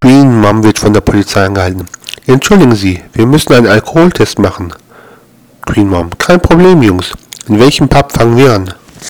Green Mom wird von der Polizei angehalten. Entschuldigen Sie, wir müssen einen Alkoholtest machen. Green Mom, kein Problem, Jungs. In welchem Pub fangen wir an?